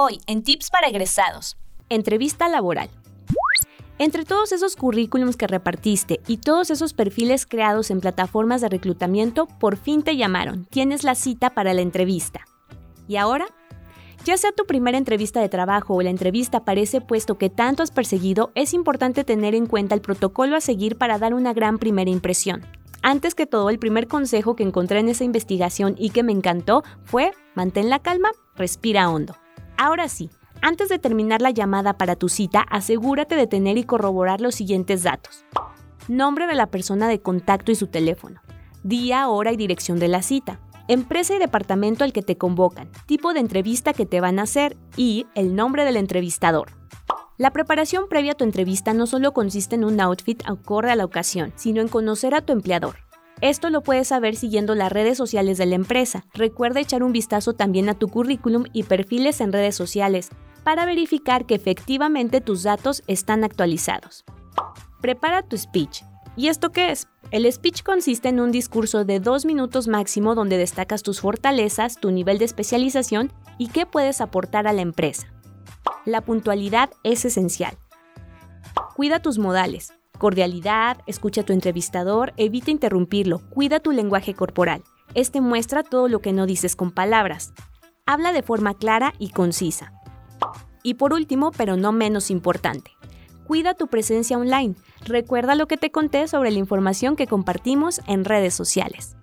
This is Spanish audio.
Hoy, en Tips para egresados. Entrevista laboral. Entre todos esos currículums que repartiste y todos esos perfiles creados en plataformas de reclutamiento, por fin te llamaron. Tienes la cita para la entrevista. ¿Y ahora? Ya sea tu primera entrevista de trabajo o la entrevista para ese puesto que tanto has perseguido, es importante tener en cuenta el protocolo a seguir para dar una gran primera impresión. Antes que todo, el primer consejo que encontré en esa investigación y que me encantó fue mantén la calma, respira hondo. Ahora sí, antes de terminar la llamada para tu cita, asegúrate de tener y corroborar los siguientes datos. Nombre de la persona de contacto y su teléfono. Día, hora y dirección de la cita. Empresa y departamento al que te convocan. Tipo de entrevista que te van a hacer y el nombre del entrevistador. La preparación previa a tu entrevista no solo consiste en un outfit acorde a la ocasión, sino en conocer a tu empleador. Esto lo puedes saber siguiendo las redes sociales de la empresa. Recuerda echar un vistazo también a tu currículum y perfiles en redes sociales para verificar que efectivamente tus datos están actualizados. Prepara tu speech. ¿Y esto qué es? El speech consiste en un discurso de dos minutos máximo donde destacas tus fortalezas, tu nivel de especialización y qué puedes aportar a la empresa. La puntualidad es esencial. Cuida tus modales. Cordialidad, escucha a tu entrevistador, evita interrumpirlo, cuida tu lenguaje corporal. Este muestra todo lo que no dices con palabras. Habla de forma clara y concisa. Y por último, pero no menos importante, cuida tu presencia online. Recuerda lo que te conté sobre la información que compartimos en redes sociales.